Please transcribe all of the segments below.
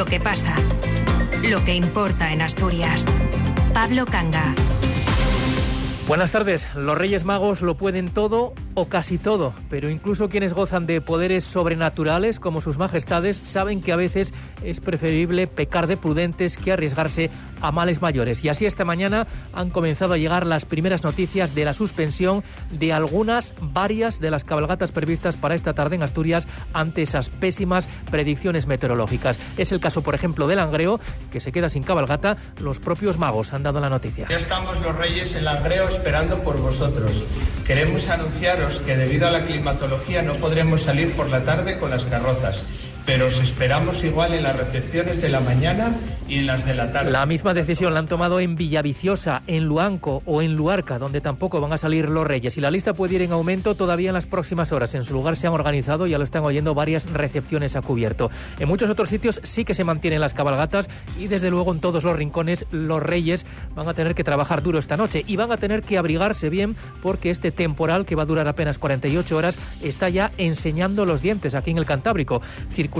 Lo que pasa. Lo que importa en Asturias. Pablo Canga. Buenas tardes. Los Reyes Magos lo pueden todo o casi todo, pero incluso quienes gozan de poderes sobrenaturales, como sus majestades, saben que a veces es preferible pecar de prudentes que arriesgarse a males mayores. Y así esta mañana han comenzado a llegar las primeras noticias de la suspensión de algunas, varias de las cabalgatas previstas para esta tarde en Asturias ante esas pésimas predicciones meteorológicas. Es el caso, por ejemplo, del Langreo, que se queda sin cabalgata. Los propios magos han dado la noticia. Ya estamos los Reyes en Langreo esperando por vosotros. Queremos que debido a la climatología no podremos salir por la tarde con las carrozas pero os esperamos igual en las recepciones de la mañana y en las de la tarde. La misma decisión la han tomado en Villaviciosa, en Luanco o en Luarca, donde tampoco van a salir los reyes. Y la lista puede ir en aumento todavía en las próximas horas. En su lugar se han organizado, ya lo están oyendo, varias recepciones a cubierto. En muchos otros sitios sí que se mantienen las cabalgatas y desde luego en todos los rincones los reyes van a tener que trabajar duro esta noche y van a tener que abrigarse bien porque este temporal que va a durar apenas 48 horas está ya enseñando los dientes aquí en el Cantábrico.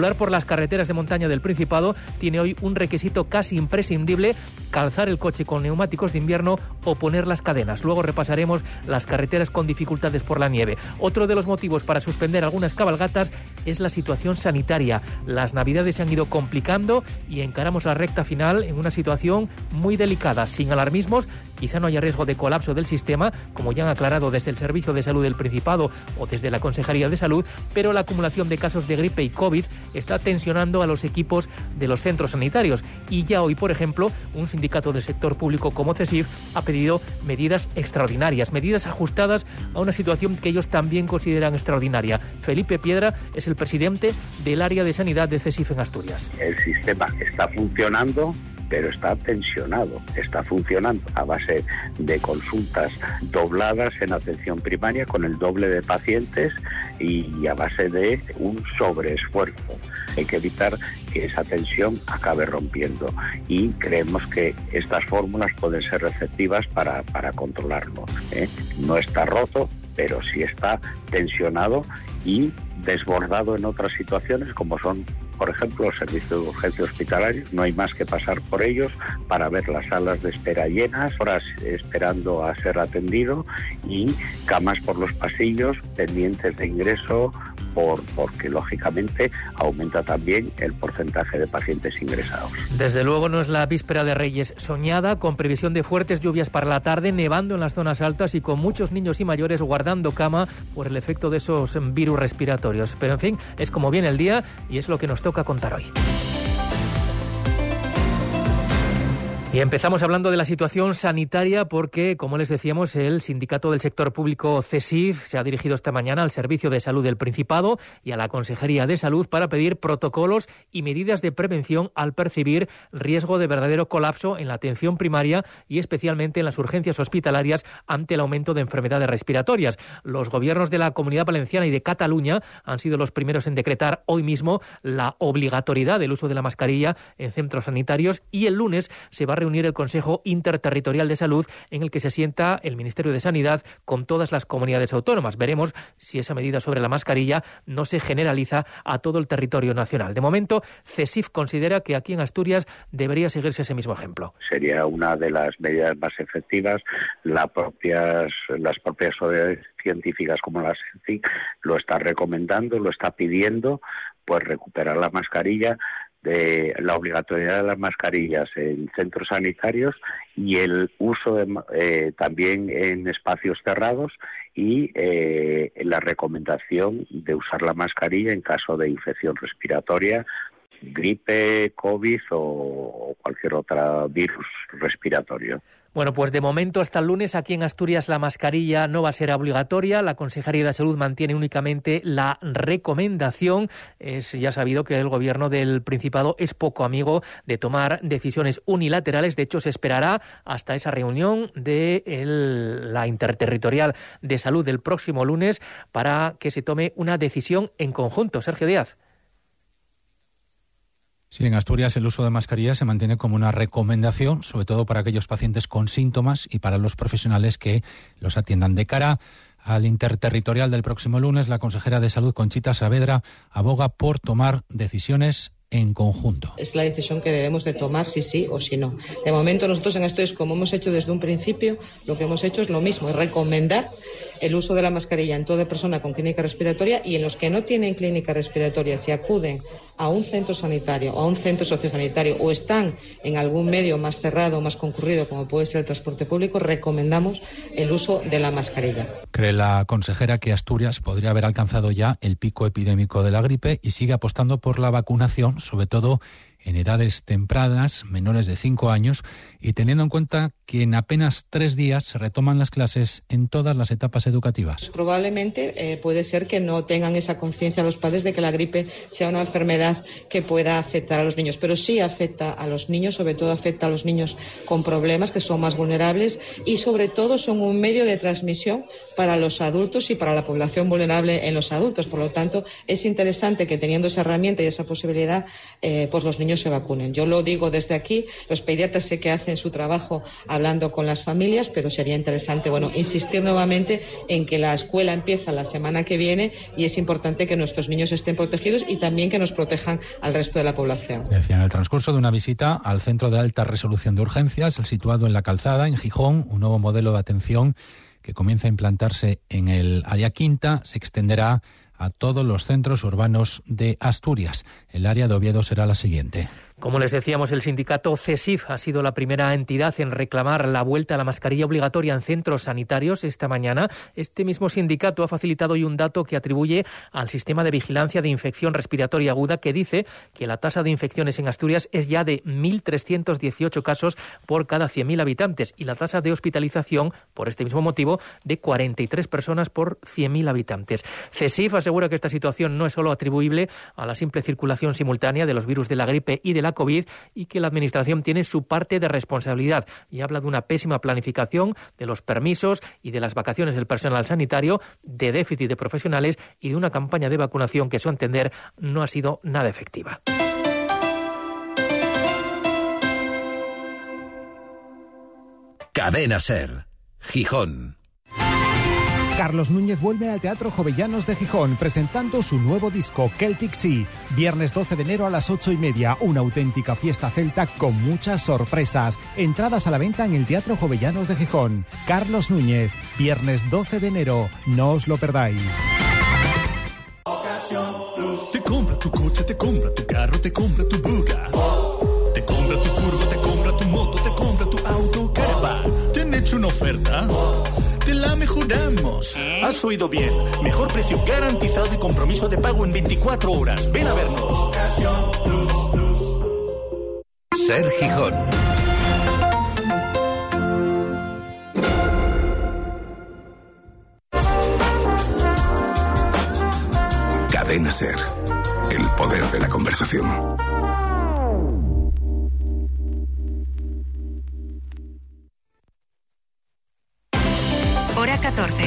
Circular por las carreteras de montaña del Principado tiene hoy un requisito casi imprescindible, calzar el coche con neumáticos de invierno o poner las cadenas. Luego repasaremos las carreteras con dificultades por la nieve. Otro de los motivos para suspender algunas cabalgatas es la situación sanitaria. Las navidades se han ido complicando y encaramos la recta final en una situación muy delicada. Sin alarmismos, quizá no haya riesgo de colapso del sistema, como ya han aclarado desde el Servicio de Salud del Principado o desde la Consejería de Salud, pero la acumulación de casos de gripe y COVID está tensionando a los equipos de los centros sanitarios. Y ya hoy, por ejemplo, un sindicato del sector público como CESIF ha pedido medidas extraordinarias, medidas ajustadas a una situación que ellos también consideran extraordinaria. Felipe Piedra es el presidente del área de sanidad de CESIF en Asturias. El sistema está funcionando pero está tensionado, está funcionando a base de consultas dobladas en atención primaria con el doble de pacientes y a base de un sobreesfuerzo. Hay que evitar que esa tensión acabe rompiendo y creemos que estas fórmulas pueden ser receptivas para, para controlarlo. ¿eh? No está roto, pero sí está tensionado y desbordado en otras situaciones como son por ejemplo, los servicios de urgencia hospitalarios, no hay más que pasar por ellos para ver las salas de espera llenas, horas esperando a ser atendido y camas por los pasillos pendientes de ingreso por, porque lógicamente aumenta también el porcentaje de pacientes ingresados. Desde luego no es la víspera de Reyes soñada, con previsión de fuertes lluvias para la tarde, nevando en las zonas altas y con muchos niños y mayores guardando cama por el efecto de esos virus respiratorios. Pero en fin, es como viene el día y es lo que nos toca contar hoy. Y empezamos hablando de la situación sanitaria porque, como les decíamos, el sindicato del sector público CESIF se ha dirigido esta mañana al Servicio de Salud del Principado y a la Consejería de Salud para pedir protocolos y medidas de prevención al percibir riesgo de verdadero colapso en la atención primaria y especialmente en las urgencias hospitalarias ante el aumento de enfermedades respiratorias. Los gobiernos de la Comunidad Valenciana y de Cataluña han sido los primeros en decretar hoy mismo la obligatoriedad del uso de la mascarilla en centros sanitarios y el lunes se va a reunir el Consejo Interterritorial de Salud en el que se sienta el Ministerio de Sanidad con todas las comunidades autónomas. Veremos si esa medida sobre la mascarilla no se generaliza a todo el territorio nacional. De momento, CESIF considera que aquí en Asturias debería seguirse ese mismo ejemplo. Sería una de las medidas más efectivas. las propias, las propias científicas como la CENCI lo está recomendando, lo está pidiendo, pues recuperar la mascarilla de la obligatoriedad de las mascarillas en centros sanitarios y el uso eh, también en espacios cerrados y eh, la recomendación de usar la mascarilla en caso de infección respiratoria, gripe, COVID o cualquier otro virus respiratorio. Bueno, pues de momento hasta el lunes aquí en Asturias la mascarilla no va a ser obligatoria. La Consejería de Salud mantiene únicamente la recomendación. Es ya sabido que el gobierno del Principado es poco amigo de tomar decisiones unilaterales. De hecho, se esperará hasta esa reunión de la Interterritorial de Salud del próximo lunes para que se tome una decisión en conjunto. Sergio Díaz. Sí, en Asturias el uso de mascarilla se mantiene como una recomendación, sobre todo para aquellos pacientes con síntomas y para los profesionales que los atiendan. De cara al interterritorial del próximo lunes, la consejera de Salud, Conchita Saavedra, aboga por tomar decisiones en conjunto. Es la decisión que debemos de tomar si sí o si no. De momento nosotros en esto es como hemos hecho desde un principio, lo que hemos hecho es lo mismo, es recomendar el uso de la mascarilla en toda persona con clínica respiratoria y en los que no tienen clínica respiratoria, si acuden a un centro sanitario o a un centro sociosanitario o están en algún medio más cerrado o más concurrido, como puede ser el transporte público, recomendamos el uso de la mascarilla. Cree la consejera que Asturias podría haber alcanzado ya el pico epidémico de la gripe y sigue apostando por la vacunación, sobre todo en edades tempranas, menores de 5 años, y teniendo en cuenta que en apenas tres días se retoman las clases en todas las etapas educativas. Probablemente eh, puede ser que no tengan esa conciencia los padres de que la gripe sea una enfermedad que pueda afectar a los niños, pero sí afecta a los niños, sobre todo afecta a los niños con problemas que son más vulnerables y sobre todo son un medio de transmisión para los adultos y para la población vulnerable en los adultos. Por lo tanto, es interesante que teniendo esa herramienta y esa posibilidad, eh, pues los niños se vacunen. Yo lo digo desde aquí, los pediatras sé que hacen su trabajo hablando con las familias, pero sería interesante, bueno, insistir nuevamente en que la escuela empieza la semana que viene y es importante que nuestros niños estén protegidos y también que nos protejan al resto de la población. Decía en el transcurso de una visita al Centro de Alta Resolución de Urgencias, situado en la Calzada, en Gijón, un nuevo modelo de atención que comienza a implantarse en el área quinta, se extenderá a todos los centros urbanos de Asturias. El área de Oviedo será la siguiente. Como les decíamos, el sindicato CESIF ha sido la primera entidad en reclamar la vuelta a la mascarilla obligatoria en centros sanitarios esta mañana. Este mismo sindicato ha facilitado hoy un dato que atribuye al sistema de vigilancia de infección respiratoria aguda que dice que la tasa de infecciones en Asturias es ya de 1.318 casos por cada 100.000 habitantes y la tasa de hospitalización, por este mismo motivo, de 43 personas por 100.000 habitantes. CESIF asegura que esta situación no es solo atribuible a la simple circulación simultánea de los virus de la gripe y de la COVID y que la Administración tiene su parte de responsabilidad y habla de una pésima planificación de los permisos y de las vacaciones del personal sanitario, de déficit de profesionales y de una campaña de vacunación que, a su entender, no ha sido nada efectiva. Cadena Ser, Gijón. Carlos Núñez vuelve al Teatro Jovellanos de Gijón presentando su nuevo disco Celtic Sea. Viernes 12 de enero a las 8 y media, una auténtica fiesta celta con muchas sorpresas. Entradas a la venta en el Teatro Jovellanos de Gijón. Carlos Núñez, viernes 12 de enero, no os lo perdáis. Te compra tu coche, te compra tu carro, te compra tu buga. Te compra tu furgo, te compra tu moto, te compra tu auto. ¿Te han hecho una oferta? La mejoramos. Has oído bien. Mejor precio garantizado y compromiso de pago en 24 horas. Ven a vernos. Ser Gijón. Cadena Ser. El poder de la conversación. 14.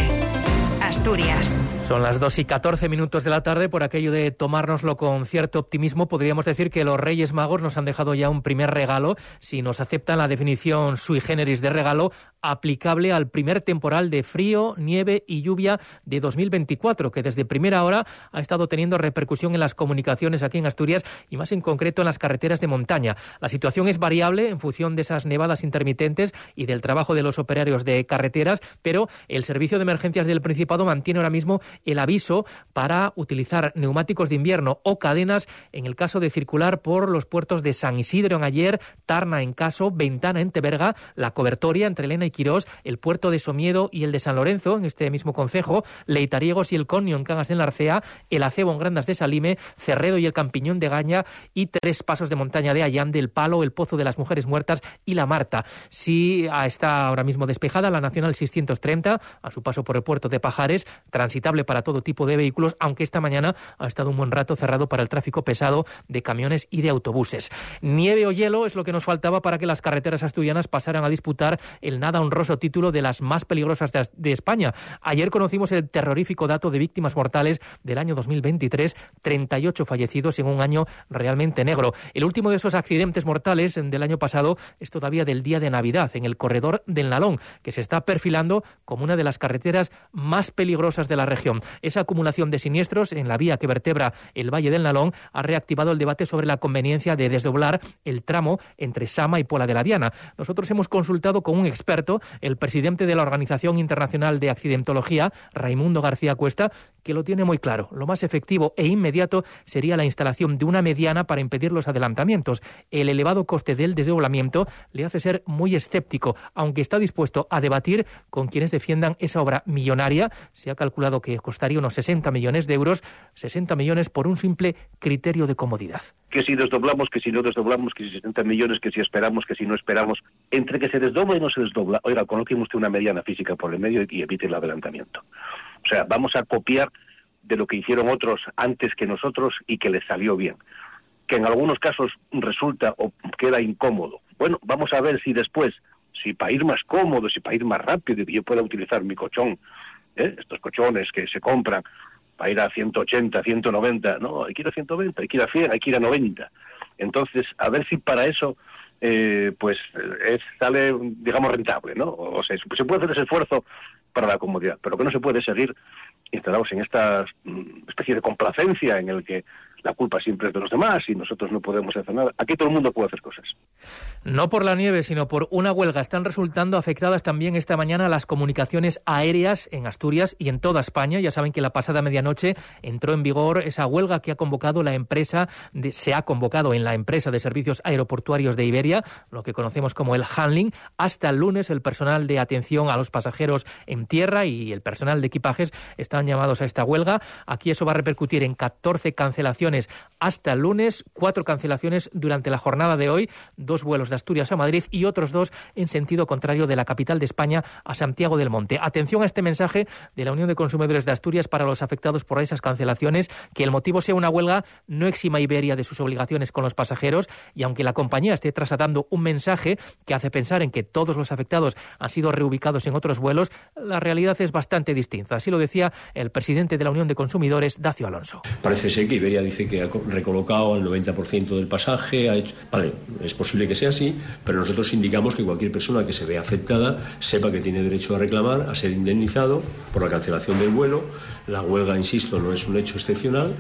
Asturias. Son las 2 y 14 minutos de la tarde. Por aquello de tomárnoslo con cierto optimismo, podríamos decir que los Reyes Magos nos han dejado ya un primer regalo, si nos aceptan la definición sui generis de regalo, aplicable al primer temporal de frío, nieve y lluvia de 2024, que desde primera hora ha estado teniendo repercusión en las comunicaciones aquí en Asturias y más en concreto en las carreteras de montaña. La situación es variable en función de esas nevadas intermitentes y del trabajo de los operarios de carreteras, pero el Servicio de Emergencias del Principado mantiene ahora mismo el aviso para utilizar neumáticos de invierno o cadenas en el caso de circular por los puertos de San Isidro en Ayer, Tarna en Caso, Ventana en Teberga, La Cobertoria entre Elena y Quirós, el puerto de Somiedo y el de San Lorenzo en este mismo concejo, Leitariegos y el Conio en Cangas en la Arcea, el Acebo en Grandas de Salime, Cerredo y el Campiñón de Gaña y tres pasos de montaña de Allán del Palo, el Pozo de las Mujeres Muertas y la Marta. Sí está ahora mismo despejada la Nacional 630 a su paso por el puerto de Pajares, transitable para todo tipo de vehículos, aunque esta mañana ha estado un buen rato cerrado para el tráfico pesado de camiones y de autobuses. Nieve o hielo es lo que nos faltaba para que las carreteras asturianas pasaran a disputar el nada honroso título de las más peligrosas de, España. Ayer conocimos el terrorífico dato de víctimas mortales del año 2023, 38 fallecidos en un año realmente negro. El último de esos accidentes mortales del año pasado es todavía del día de Navidad, en el corredor del Nalón, que se está perfilando como una de las carreteras más peligrosas de la región. Esa acumulación de siniestros en la vía que vertebra el Valle del Nalón ha reactivado el debate sobre la conveniencia de desdoblar el tramo entre Sama y Pola de la Viana. Nosotros hemos consultado con un experto, el presidente de la Organización Internacional de Accidentología, Raimundo García Cuesta, que lo tiene muy claro. Lo más efectivo e inmediato sería la instalación de una mediana para impedir los adelantamientos. El elevado coste del desdoblamiento le hace ser muy escéptico, aunque está dispuesto a debatir con quienes defiendan esa obra millonaria. Se ha calculado que costaría unos 60 millones de euros, 60 millones por un simple criterio de comodidad. Que si desdoblamos, que si no desdoblamos, que si 60 millones, que si esperamos, que si no esperamos. Entre que se desdobla y no se desdobla, oiga, coloque usted una mediana física por el medio y evite el adelantamiento. O sea, vamos a copiar de lo que hicieron otros antes que nosotros y que les salió bien. Que en algunos casos resulta o queda incómodo. Bueno, vamos a ver si después, si para ir más cómodo, si para ir más rápido yo pueda utilizar mi colchón, ¿eh? estos colchones que se compran para ir a 180, 190, no, hay que ir a 120, hay que ir a 100, hay que ir a 90. Entonces, a ver si para eso eh, pues es, sale, digamos, rentable, ¿no? O sea, se puede hacer ese esfuerzo para la comodidad, pero que no se puede seguir instalados en esta mm, especie de complacencia en el que la culpa siempre es de los demás y nosotros no podemos hacer nada. Aquí todo el mundo puede hacer cosas. No por la nieve, sino por una huelga. Están resultando afectadas también esta mañana las comunicaciones aéreas en Asturias y en toda España. Ya saben que la pasada medianoche entró en vigor esa huelga que ha convocado la empresa, se ha convocado en la empresa de servicios aeroportuarios de Iberia, lo que conocemos como el handling. Hasta el lunes el personal de atención a los pasajeros en tierra y el personal de equipajes están llamados a esta huelga. Aquí eso va a repercutir en 14 cancelaciones hasta el lunes, cuatro cancelaciones durante la jornada de hoy, dos vuelos de Asturias a Madrid y otros dos en sentido contrario de la capital de España a Santiago del Monte. Atención a este mensaje de la Unión de Consumidores de Asturias para los afectados por esas cancelaciones, que el motivo sea una huelga no exima Iberia de sus obligaciones con los pasajeros y aunque la compañía esté trasladando un mensaje que hace pensar en que todos los afectados han sido reubicados en otros vuelos, la realidad es bastante distinta. Así lo decía el presidente de la Unión de Consumidores, Dacio Alonso. Parece ser que Iberia que ha recolocado el 90% del pasaje. Ha hecho... Vale, es posible que sea así, pero nosotros indicamos que cualquier persona que se vea afectada sepa que tiene derecho a reclamar, a ser indemnizado por la cancelación del vuelo. La huelga, insisto, no es un hecho excepcional,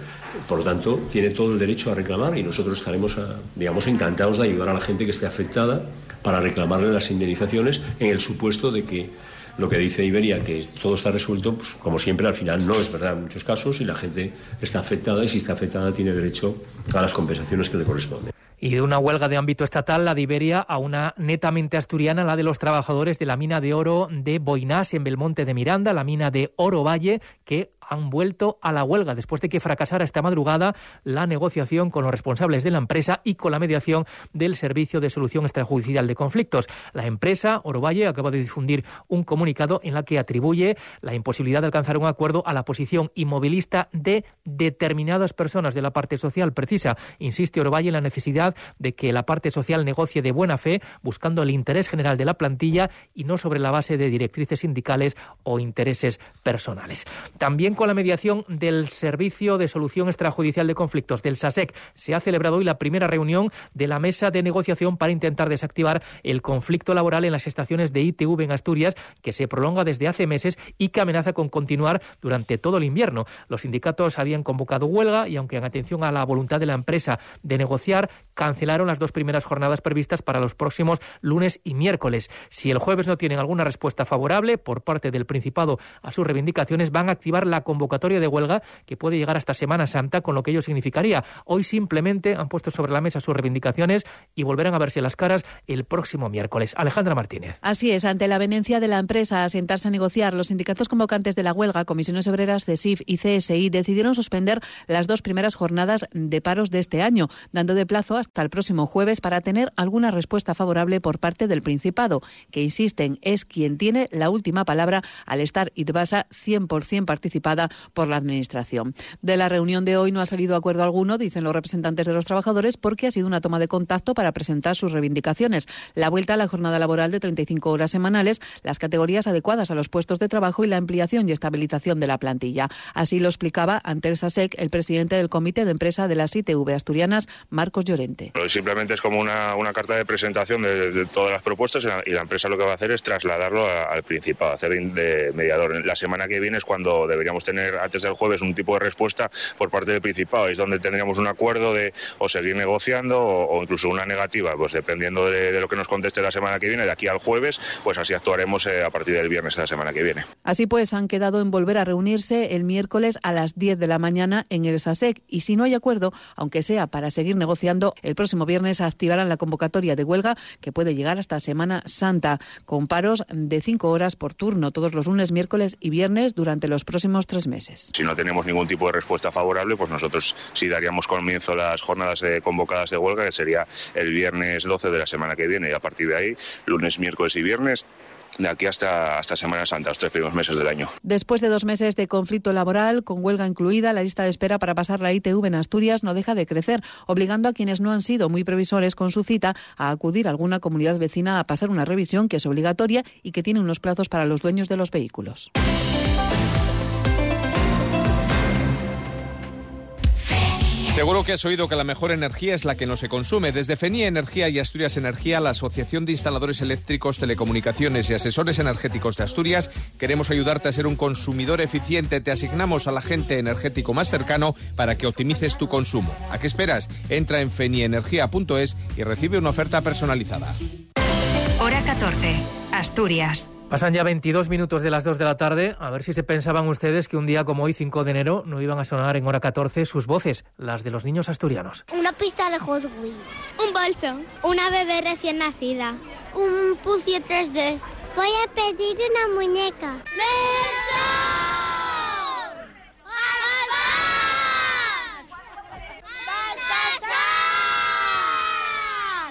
por lo tanto, tiene todo el derecho a reclamar y nosotros estaremos, digamos, encantados de ayudar a la gente que esté afectada para reclamarle las indemnizaciones en el supuesto de que lo que dice Iberia, que todo está resuelto, pues, como siempre, al final no es verdad en muchos casos y la gente está afectada y si está afectada tiene derecho a las compensaciones que le corresponden. Y de una huelga de ámbito estatal, la de Iberia, a una netamente asturiana, la de los trabajadores de la mina de oro de Boinás, en Belmonte de Miranda, la mina de Oro Valle, que han vuelto a la huelga después de que fracasara esta madrugada la negociación con los responsables de la empresa y con la mediación del Servicio de Solución Extrajudicial de Conflictos. La empresa Orovalle acaba de difundir un comunicado en la que atribuye la imposibilidad de alcanzar un acuerdo a la posición inmovilista de determinadas personas de la parte social. Precisa, insiste Orovalle en la necesidad de que la parte social negocie de buena fe buscando el interés general de la plantilla y no sobre la base de directrices sindicales o intereses personales. También con la mediación del Servicio de Solución Extrajudicial de Conflictos del SASEC se ha celebrado hoy la primera reunión de la mesa de negociación para intentar desactivar el conflicto laboral en las estaciones de ITV en Asturias que se prolonga desde hace meses y que amenaza con continuar durante todo el invierno. Los sindicatos habían convocado huelga y aunque en atención a la voluntad de la empresa de negociar, cancelaron las dos primeras jornadas previstas para los próximos lunes y miércoles. Si el jueves no tienen alguna respuesta favorable por parte del Principado a sus reivindicaciones, van a activar la convocatoria de huelga que puede llegar hasta Semana Santa, con lo que ello significaría. Hoy simplemente han puesto sobre la mesa sus reivindicaciones y volverán a verse las caras el próximo miércoles. Alejandra Martínez. Así es, ante la venencia de la empresa a sentarse a negociar, los sindicatos convocantes de la huelga, Comisiones Obreras, CESIF y CSI, decidieron suspender las dos primeras jornadas de paros de este año, dando de plazo hasta el próximo jueves para tener alguna respuesta favorable por parte del Principado, que insisten es quien tiene la última palabra al estar ITBASA 100% por la Administración. De la reunión de hoy no ha salido acuerdo alguno, dicen los representantes de los trabajadores, porque ha sido una toma de contacto para presentar sus reivindicaciones. La vuelta a la jornada laboral de 35 horas semanales, las categorías adecuadas a los puestos de trabajo y la ampliación y estabilización de la plantilla. Así lo explicaba ante el SASEC el presidente del Comité de Empresa de las ITV asturianas, Marcos Llorente. Simplemente es como una, una carta de presentación de, todas las propuestas y la, empresa lo que va a hacer es trasladarlo al Principado, hacer de mediador. La semana que viene es cuando deberíamos podamos tener antes del jueves un tipo de respuesta por parte del Principado. Es donde tendríamos un acuerdo de o seguir negociando o, incluso una negativa, pues dependiendo de, lo que nos conteste la semana que viene, de aquí al jueves, pues así actuaremos eh, a partir del viernes de la semana que viene. Así pues, han quedado en volver a reunirse el miércoles a las 10 de la mañana en el SASEC y si no hay acuerdo, aunque sea para seguir negociando, el próximo viernes activarán la convocatoria de huelga que puede llegar hasta Semana Santa, con paros de cinco horas por turno todos los lunes, miércoles y viernes durante los próximos tres meses. Si no tenemos ningún tipo de respuesta favorable, pues nosotros sí daríamos comienzo a las jornadas convocadas de huelga, que sería el viernes 12 de la semana que viene y a partir de ahí, lunes, miércoles y viernes, de aquí hasta, hasta Semana Santa, los tres primeros meses del año. Después de dos meses de conflicto laboral, con huelga incluida, la lista de espera para pasar la ITV en Asturias no deja de crecer, obligando a quienes no han sido muy previsores con su cita a acudir a alguna comunidad vecina a pasar una revisión que es obligatoria y que tiene unos plazos para los dueños de los vehículos. Seguro que has oído que la mejor energía es la que no se consume. Desde FENIA Energía y Asturias Energía, la Asociación de Instaladores Eléctricos, Telecomunicaciones y Asesores Energéticos de Asturias, queremos ayudarte a ser un consumidor eficiente. Te asignamos al agente energético más cercano para que optimices tu consumo. ¿A qué esperas? Entra en fenienergia.es y recibe una oferta personalizada. Hora 14. Asturias. Pasan ya 22 minutos de las 2 de la tarde. A ver si se pensaban ustedes que un día como hoy, 5 de enero, no iban a sonar en hora 14 sus voces, las de los niños asturianos. Una pista de Hot Wheels. Un bolso. Una bebé recién nacida. Un puzzle 3D. Voy a pedir una muñeca.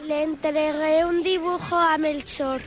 Le entregué un dibujo a Melchor.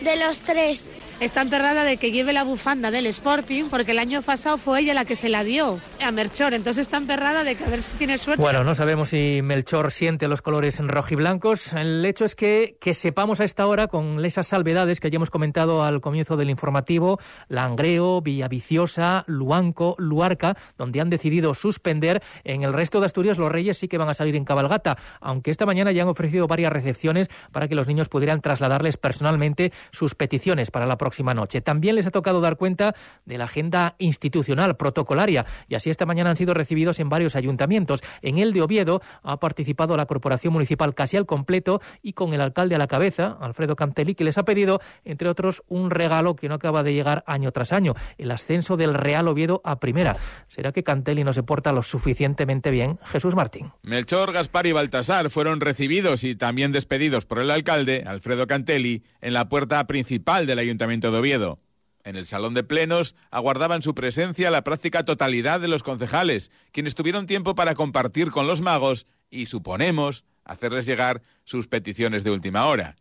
De los tres, está emperrada de que lleve la bufanda del Sporting, porque el año pasado fue ella la que se la dio a Melchor. Entonces está emperrada de que a ver si tiene suerte. Bueno, no sabemos si Melchor siente los colores en rojiblancos. El hecho es que, que sepamos a esta hora, con esas salvedades que ya hemos comentado al comienzo del informativo, Langreo, Villaviciosa, Luanco, Luarca, donde han decidido suspender. En el resto de Asturias los reyes sí que van a salir en cabalgata, aunque esta mañana ya han ofrecido varias recepciones para que los niños pudieran trasladarles personalmente sus peticiones para la próxima noche. También les ha tocado dar cuenta de la agenda institucional, protocolaria, y así esta mañana han sido recibidos en varios ayuntamientos. En el de Oviedo ha participado la Corporación Municipal casi al completo y con el alcalde a la cabeza, Alfredo Cantelli, que les ha pedido, entre otros, un regalo que no acaba de llegar año tras año, el ascenso del Real Oviedo a primera. ¿Será que Cantelli no se porta lo suficientemente bien? Jesús Martín. Melchor, Gaspar y Baltasar fueron recibidos y también despedidos por el alcalde, Alfredo Cantelli, en la puerta principal del Ayuntamiento de Oviedo. En el salón de plenos aguardaban su presencia la práctica totalidad de los concejales, quienes tuvieron tiempo para compartir con los magos y, suponemos, hacerles llegar sus peticiones de última hora.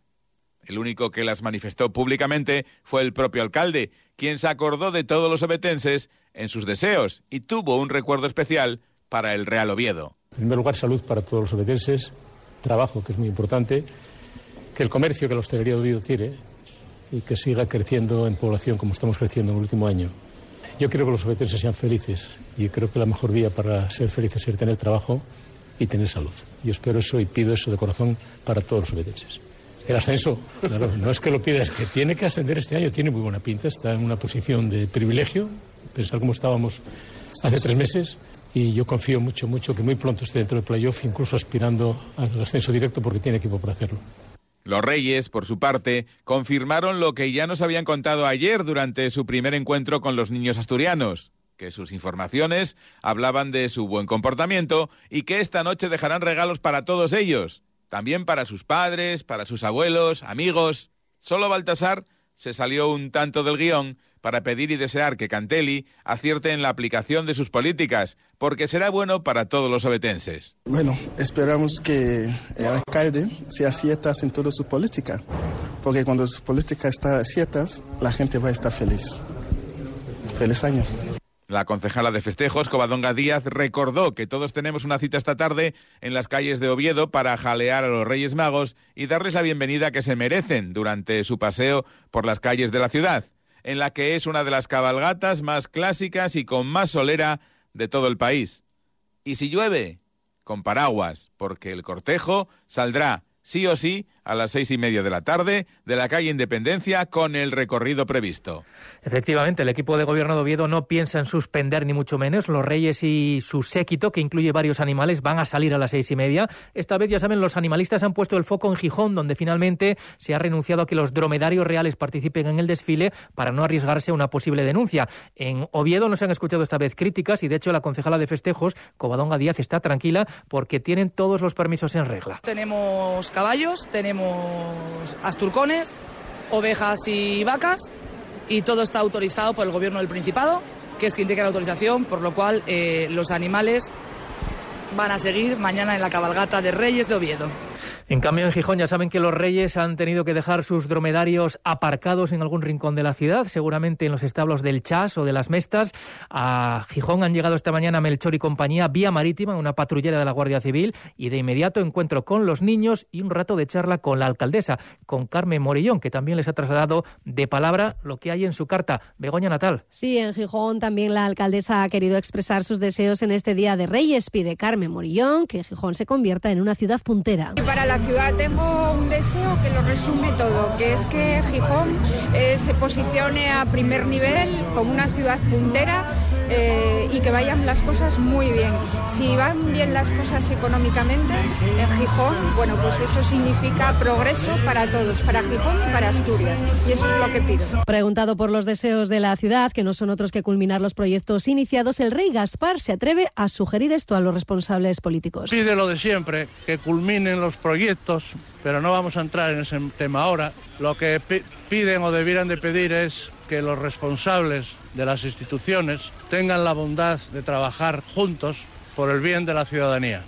El único que las manifestó públicamente fue el propio alcalde, quien se acordó de todos los obetenses en sus deseos y tuvo un recuerdo especial para el Real Oviedo. En primer lugar, salud para todos los obetenses, trabajo, que es muy importante, que el comercio que la hostelería de Oviedo y que siga creciendo en población como estamos creciendo en el último año. Yo quiero que los obetenses sean felices y creo que la mejor vía para ser felices es tener trabajo y tener salud. Yo espero eso y pido eso de corazón para todos los obetenses. El ascenso, claro, no es que lo pida, es que tiene que ascender este año, tiene muy buena pinta, está en una posición de privilegio, pensar cómo estábamos hace tres meses, y yo confío mucho, mucho que muy pronto esté dentro del playoff, incluso aspirando al ascenso directo porque tiene equipo para hacerlo. Los reyes, por su parte, confirmaron lo que ya nos habían contado ayer durante su primer encuentro con los niños asturianos, que sus informaciones hablaban de su buen comportamiento y que esta noche dejarán regalos para todos ellos, también para sus padres, para sus abuelos, amigos. Solo Baltasar se salió un tanto del guion para pedir y desear que Cantelli acierte en la aplicación de sus políticas, porque será bueno para todos los obetenses. Bueno, esperamos que el alcalde se acierta en toda su política, porque cuando su política está aciertas, la gente va a estar feliz. Feliz año. La concejala de festejos, Covadonga Díaz, recordó que todos tenemos una cita esta tarde en las calles de Oviedo para jalear a los Reyes Magos y darles la bienvenida que se merecen durante su paseo por las calles de la ciudad en la que es una de las cabalgatas más clásicas y con más solera de todo el país. Y si llueve, con paraguas, porque el cortejo saldrá sí o sí a las seis y media de la tarde de la calle Independencia con el recorrido previsto. Efectivamente, el equipo de gobierno de Oviedo no piensa en suspender ni mucho menos. Los reyes y su séquito, que incluye varios animales, van a salir a las seis y media. Esta vez, ya saben, los animalistas han puesto el foco en Gijón, donde finalmente se ha renunciado a que los dromedarios reales participen en el desfile para no arriesgarse a una posible denuncia. En Oviedo no se han escuchado esta vez críticas y, de hecho, la concejala de festejos, Covadonga Díaz, está tranquila porque tienen todos los permisos en regla. Tenemos caballos, tenemos asturcones, ovejas y vacas y todo está autorizado por el gobierno del Principado, que es quien tiene la autorización, por lo cual eh, los animales van a seguir mañana en la cabalgata de Reyes de Oviedo. En cambio, en Gijón ya saben que los reyes han tenido que dejar sus dromedarios aparcados en algún rincón de la ciudad, seguramente en los establos del Chas o de las Mestas. A Gijón han llegado esta mañana Melchor y compañía vía marítima, una patrullera de la Guardia Civil, y de inmediato encuentro con los niños y un rato de charla con la alcaldesa, con Carmen Morillón, que también les ha trasladado de palabra lo que hay en su carta. Begoña Natal. Sí, en Gijón también la alcaldesa ha querido expresar sus deseos en este Día de Reyes. Pide Carmen Morillón que Gijón se convierta en una ciudad puntera. Para la ciudad tengo un deseo que lo resume todo, que es que Gijón eh, se posicione a primer nivel como una ciudad puntera eh, y que vayan las cosas muy bien. Si van bien las cosas económicamente en Gijón, bueno, pues eso significa progreso para todos, para Gijón y para Asturias. Y eso es lo que pido. Preguntado por los deseos de la ciudad, que no son otros que culminar los proyectos iniciados, el rey Gaspar se atreve a sugerir esto a los responsables políticos. Pide lo de siempre, que culminen los proyectos, pero no vamos a entrar en ese tema ahora. Lo que piden o debieran de pedir es que los responsables de las instituciones tengan la bondad de trabajar juntos por el bien de la ciudadanía.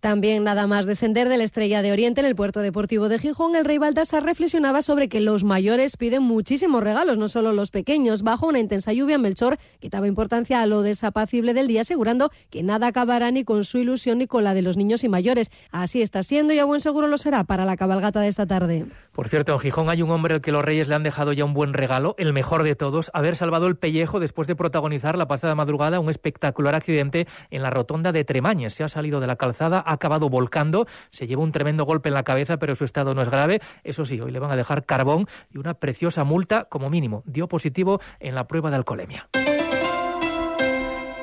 También nada más descender de la Estrella de Oriente en el puerto deportivo de Gijón, el rey Baltasar reflexionaba sobre que los mayores piden muchísimos regalos, no solo los pequeños. Bajo una intensa lluvia, Melchor quitaba importancia a lo desapacible del día, asegurando que nada acabará ni con su ilusión ni con la de los niños y mayores. Así está siendo y a buen seguro lo será para la cabalgata de esta tarde. Por cierto, en Gijón hay un hombre al que los reyes le han dejado ya un buen regalo, el mejor de todos, haber salvado el pellejo después de protagonizar la pasada madrugada un espectacular accidente en la rotonda de Tremañes. Se ha salido de la calzada, ha acabado volcando, se llevó un tremendo golpe en la cabeza, pero su estado no es grave. Eso sí, hoy le van a dejar carbón y una preciosa multa como mínimo. Dio positivo en la prueba de alcoholemia.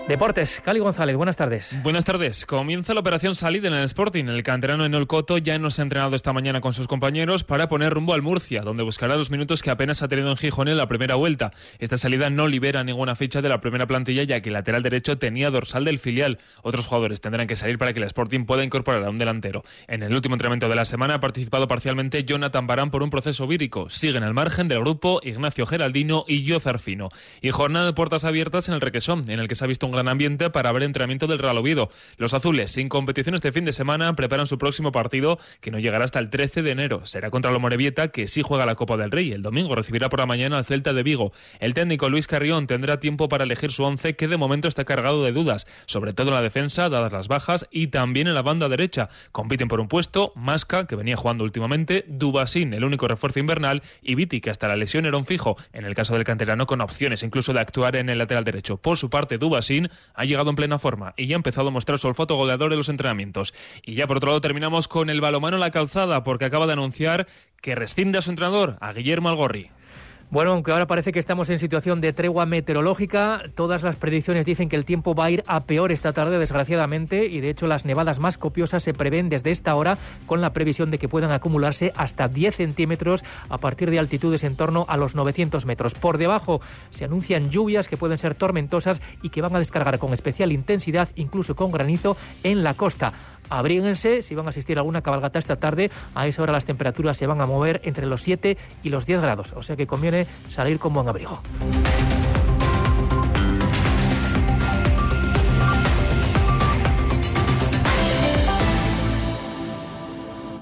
Deportes, Cali González, buenas tardes. Buenas tardes. Comienza la operación salida en el Sporting. El canterano en Coto ya nos ha entrenado esta mañana con sus compañeros para poner rumbo al Murcia, donde buscará los minutos que apenas ha tenido en Gijón en la primera vuelta. Esta salida no libera ninguna ficha de la primera plantilla, ya que el lateral derecho tenía dorsal del filial. Otros jugadores tendrán que salir para que el Sporting pueda incorporar a un delantero. En el último entrenamiento de la semana ha participado parcialmente Jonathan Barán por un proceso vírico. Siguen al margen del grupo Ignacio Geraldino y Yo Zarfino. Y jornada de puertas abiertas en el Requesón, en el que se ha visto un gran ambiente para ver entrenamiento del Real Oviedo. Los azules, sin competición este fin de semana, preparan su próximo partido que no llegará hasta el 13 de enero. Será contra la Morevieta, que sí juega la Copa del Rey. El domingo recibirá por la mañana al Celta de Vigo. El técnico Luis Carrión tendrá tiempo para elegir su once, que de momento está cargado de dudas, sobre todo en la defensa, dadas las bajas, y también en la banda derecha. Compiten por un puesto Masca, que venía jugando últimamente, Dubasín, el único refuerzo invernal, y Viti, que hasta la lesión era un fijo, en el caso del canterano con opciones incluso de actuar en el lateral derecho. Por su parte, Dubasín ha llegado en plena forma y ya ha empezado a mostrar su olfato goleador en los entrenamientos. Y ya por otro lado terminamos con el balomano en la calzada porque acaba de anunciar que rescinde a su entrenador, a Guillermo Algorri. Bueno, aunque ahora parece que estamos en situación de tregua meteorológica, todas las predicciones dicen que el tiempo va a ir a peor esta tarde, desgraciadamente, y de hecho las nevadas más copiosas se prevén desde esta hora, con la previsión de que puedan acumularse hasta 10 centímetros a partir de altitudes en torno a los 900 metros. Por debajo se anuncian lluvias que pueden ser tormentosas y que van a descargar con especial intensidad, incluso con granizo, en la costa. Abríguense si van a asistir a alguna cabalgata esta tarde. A esa hora las temperaturas se van a mover entre los 7 y los 10 grados. O sea que conviene salir con buen abrigo.